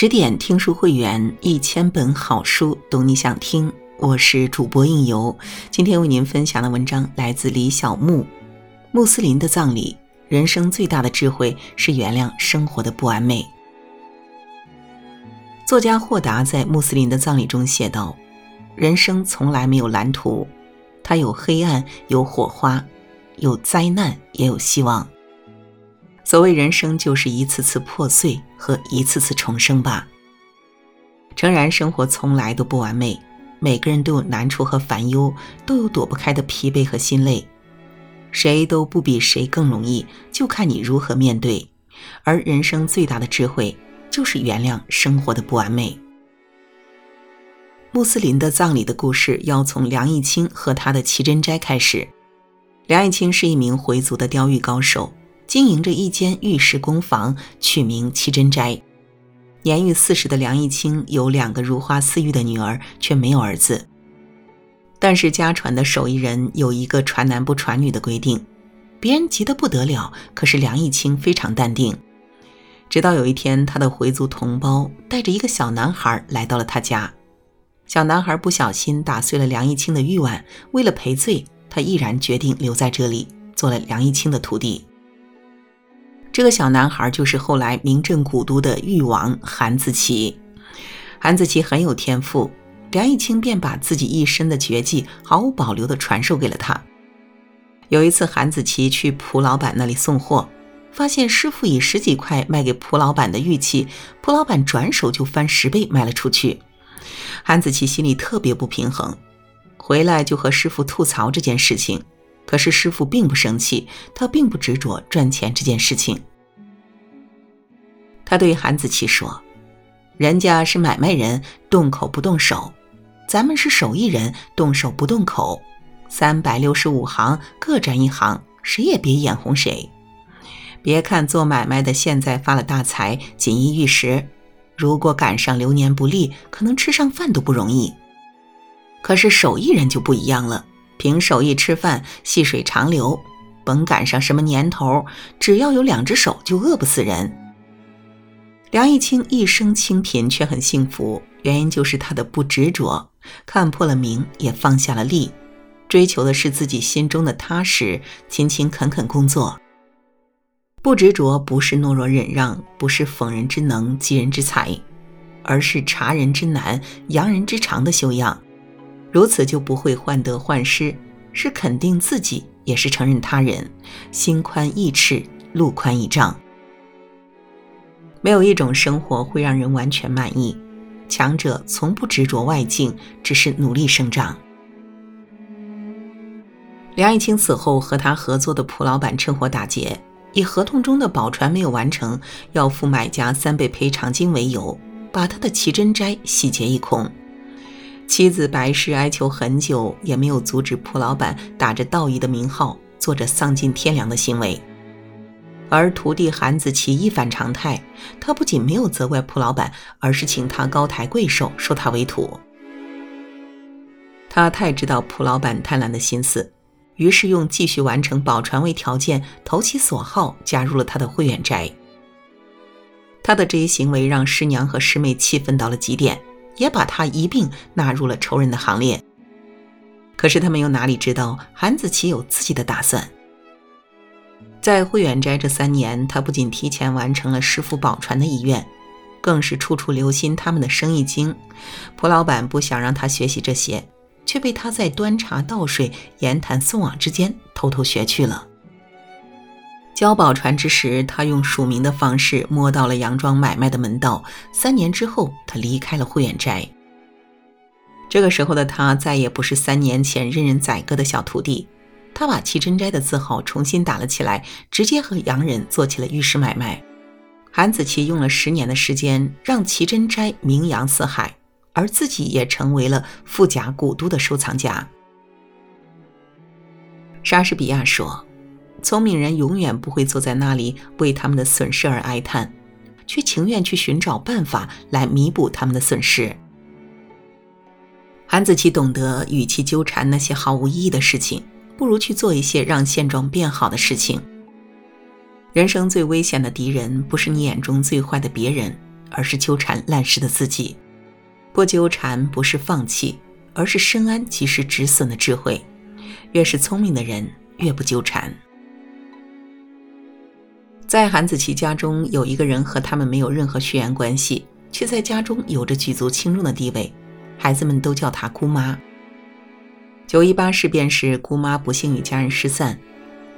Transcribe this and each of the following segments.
十点听书会员，一千本好书，懂你想听。我是主播应由，今天为您分享的文章来自李小木。穆斯林的葬礼，人生最大的智慧是原谅生活的不完美。作家霍达在穆斯林的葬礼中写道：“人生从来没有蓝图，它有黑暗，有火花，有灾难，也有希望。”所谓人生，就是一次次破碎和一次次重生吧。诚然，生活从来都不完美，每个人都有难处和烦忧，都有躲不开的疲惫和心累，谁都不比谁更容易，就看你如何面对。而人生最大的智慧，就是原谅生活的不完美。穆斯林的葬礼的故事，要从梁义清和他的奇珍斋开始。梁义清是一名回族的雕玉高手。经营着一间玉石工坊，取名七珍斋。年逾四十的梁义清有两个如花似玉的女儿，却没有儿子。但是家传的手艺人有一个传男不传女的规定，别人急得不得了，可是梁义清非常淡定。直到有一天，他的回族同胞带着一个小男孩来到了他家，小男孩不小心打碎了梁义清的玉碗，为了赔罪，他毅然决定留在这里，做了梁义清的徒弟。这个小男孩就是后来名震古都的誉王韩子奇。韩子奇很有天赋，梁义清便把自己一身的绝技毫无保留地传授给了他。有一次，韩子奇去蒲老板那里送货，发现师傅以十几块卖给蒲老板的玉器，蒲老板转手就翻十倍卖了出去。韩子奇心里特别不平衡，回来就和师傅吐槽这件事情。可是师傅并不生气，他并不执着赚钱这件事情。他对韩子琪说：“人家是买卖人，动口不动手；咱们是手艺人，动手不动口。三百六十五行，各占一行，谁也别眼红谁。别看做买卖的现在发了大财，锦衣玉食，如果赶上流年不利，可能吃上饭都不容易。可是手艺人就不一样了。”凭手艺吃饭，细水长流，甭赶上什么年头，只要有两只手就饿不死人。梁义清一生清贫却很幸福，原因就是他的不执着，看破了名也放下了利，追求的是自己心中的踏实，勤勤恳恳工作。不执着不是懦弱忍让，不是逢人之能击人之才，而是察人之难扬人之长的修养。如此就不会患得患失，是肯定自己，也是承认他人。心宽意赤，路宽一丈。没有一种生活会让人完全满意。强者从不执着外境，只是努力生长。梁爱清死后，和他合作的蒲老板趁火打劫，以合同中的宝船没有完成，要付买家三倍赔偿金为由，把他的奇珍斋洗劫一空。妻子白氏哀求很久，也没有阻止蒲老板打着道义的名号，做着丧尽天良的行为。而徒弟韩子奇一反常态，他不仅没有责怪蒲老板，而是请他高抬贵手，收他为徒。他太知道蒲老板贪婪的心思，于是用继续完成宝船为条件，投其所好，加入了他的慧远斋。他的这一行为让师娘和师妹气愤到了极点。也把他一并纳入了仇人的行列。可是他们又哪里知道，韩子琪有自己的打算。在慧远斋这三年，他不仅提前完成了师傅宝传的遗愿，更是处处留心他们的生意经。蒲老板不想让他学习这些，却被他在端茶倒水、言谈送往之间偷偷学去了。交宝船之时，他用署名的方式摸到了洋装买卖的门道。三年之后，他离开了慧远斋。这个时候的他再也不是三年前任人宰割的小徒弟，他把奇珍斋的字号重新打了起来，直接和洋人做起了玉石买卖。韩子琪用了十年的时间，让奇珍斋名扬四海，而自己也成为了富甲古都的收藏家。莎士比亚说。聪明人永远不会坐在那里为他们的损失而哀叹，却情愿去寻找办法来弥补他们的损失。韩子琪懂得，与其纠缠那些毫无意义的事情，不如去做一些让现状变好的事情。人生最危险的敌人，不是你眼中最坏的别人，而是纠缠烂事的自己。不纠缠不是放弃，而是深谙及时止损的智慧。越是聪明的人，越不纠缠。在韩子琪家中，有一个人和他们没有任何血缘关系，却在家中有着举足轻重的地位，孩子们都叫她姑妈。九一八事变时，姑妈不幸与家人失散，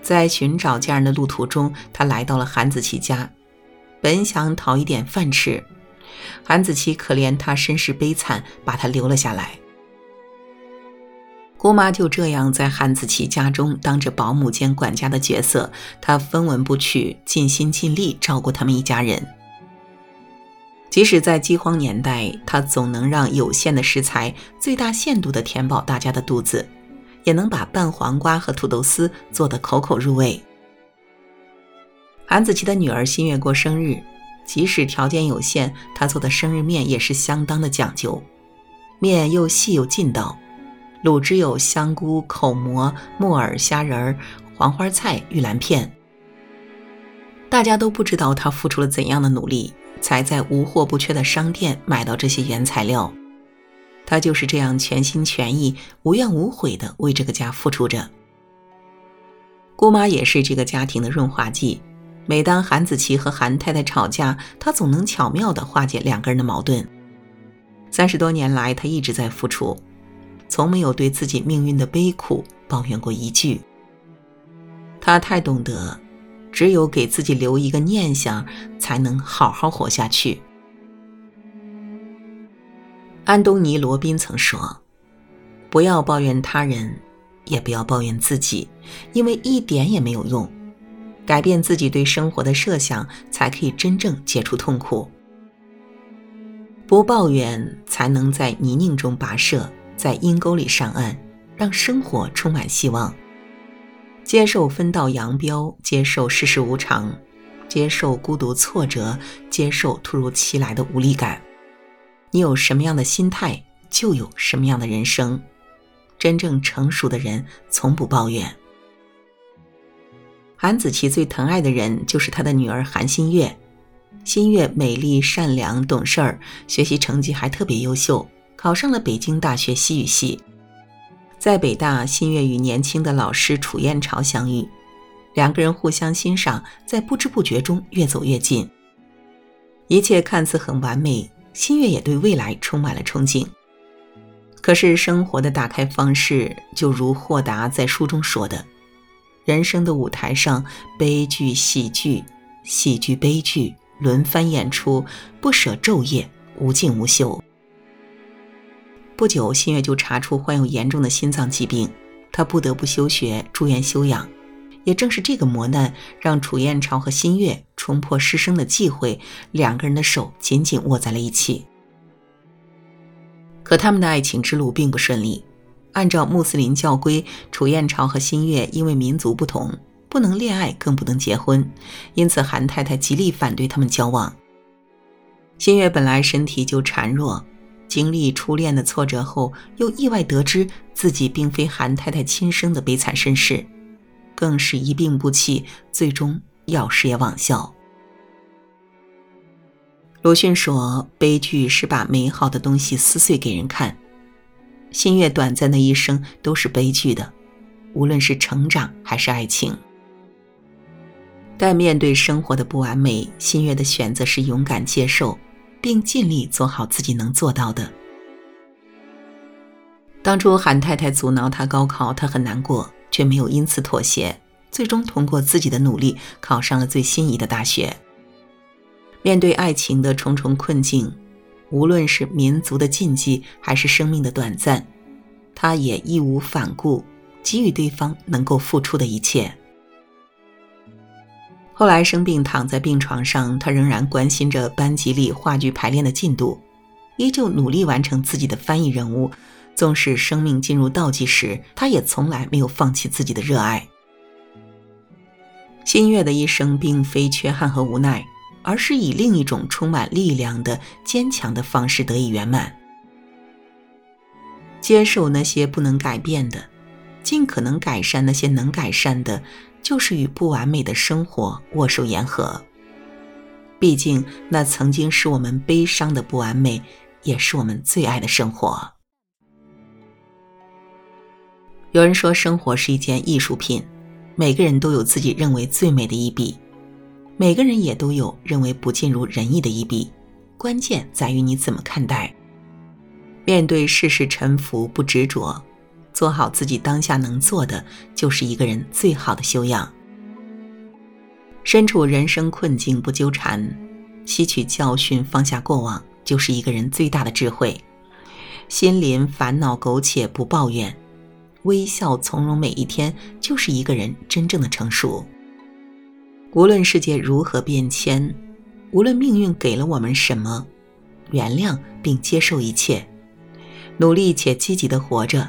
在寻找家人的路途中，她来到了韩子琪家，本想讨一点饭吃，韩子琪可怜她身世悲惨，把她留了下来。姑妈就这样在韩子琪家中当着保姆兼管家的角色，她分文不取，尽心尽力照顾他们一家人。即使在饥荒年代，她总能让有限的食材最大限度地填饱大家的肚子，也能把拌黄瓜和土豆丝做得口口入味。韩子琪的女儿新月过生日，即使条件有限，她做的生日面也是相当的讲究，面又细又劲道。卤汁有香菇、口蘑、木耳、虾仁儿、黄花菜、玉兰片。大家都不知道他付出了怎样的努力，才在无货不缺的商店买到这些原材料。他就是这样全心全意、无怨无悔地为这个家付出着。姑妈也是这个家庭的润滑剂。每当韩子琪和韩太太吵架，她总能巧妙地化解两个人的矛盾。三十多年来，她一直在付出。从没有对自己命运的悲苦抱怨过一句。他太懂得，只有给自己留一个念想，才能好好活下去。安东尼·罗宾曾说：“不要抱怨他人，也不要抱怨自己，因为一点也没有用。改变自己对生活的设想，才可以真正解除痛苦。不抱怨，才能在泥泞中跋涉。”在阴沟里上岸，让生活充满希望。接受分道扬镳，接受世事无常，接受孤独挫折，接受突如其来的无力感。你有什么样的心态，就有什么样的人生。真正成熟的人从不抱怨。韩子琪最疼爱的人就是他的女儿韩新月。新月美丽、善良、懂事儿，学习成绩还特别优秀。考上了北京大学西语系，在北大，新月与年轻的老师楚燕朝相遇，两个人互相欣赏，在不知不觉中越走越近。一切看似很完美，新月也对未来充满了憧憬。可是生活的打开方式，就如霍达在书中说的：“人生的舞台上，悲剧、喜剧、喜剧、悲剧轮番演出，不舍昼夜，无尽无休。”不久，新月就查出患有严重的心脏疾病，她不得不休学住院休养。也正是这个磨难，让楚燕朝和新月冲破师生的忌讳，两个人的手紧紧握在了一起。可他们的爱情之路并不顺利。按照穆斯林教规，楚燕朝和新月因为民族不同，不能恋爱，更不能结婚，因此韩太太极力反对他们交往。新月本来身体就孱弱。经历初恋的挫折后，又意外得知自己并非韩太太亲生的悲惨身世，更是一病不起，最终药事业忘效。鲁迅说：“悲剧是把美好的东西撕碎给人看。”新月短暂的一生都是悲剧的，无论是成长还是爱情。但面对生活的不完美，新月的选择是勇敢接受。并尽力做好自己能做到的。当初韩太太阻挠他高考，他很难过，却没有因此妥协，最终通过自己的努力考上了最心仪的大学。面对爱情的重重困境，无论是民族的禁忌还是生命的短暂，他也义无反顾，给予对方能够付出的一切。后来生病躺在病床上，他仍然关心着班级里话剧排练的进度，依旧努力完成自己的翻译任务。纵使生命进入倒计时，他也从来没有放弃自己的热爱。新月的一生并非缺憾和无奈，而是以另一种充满力量的坚强的方式得以圆满。接受那些不能改变的，尽可能改善那些能改善的。就是与不完美的生活握手言和。毕竟那曾经是我们悲伤的不完美，也是我们最爱的生活。有人说，生活是一件艺术品，每个人都有自己认为最美的一笔，每个人也都有认为不尽如人意的一笔，关键在于你怎么看待。面对世事沉浮，不执着，做好自己当下能做的，就是一个人最好的修养。身处人生困境不纠缠，吸取教训，放下过往，就是一个人最大的智慧。心临烦恼苟且不抱怨。微笑从容每一天，就是一个人真正的成熟。无论世界如何变迁，无论命运给了我们什么，原谅并接受一切，努力且积极的活着，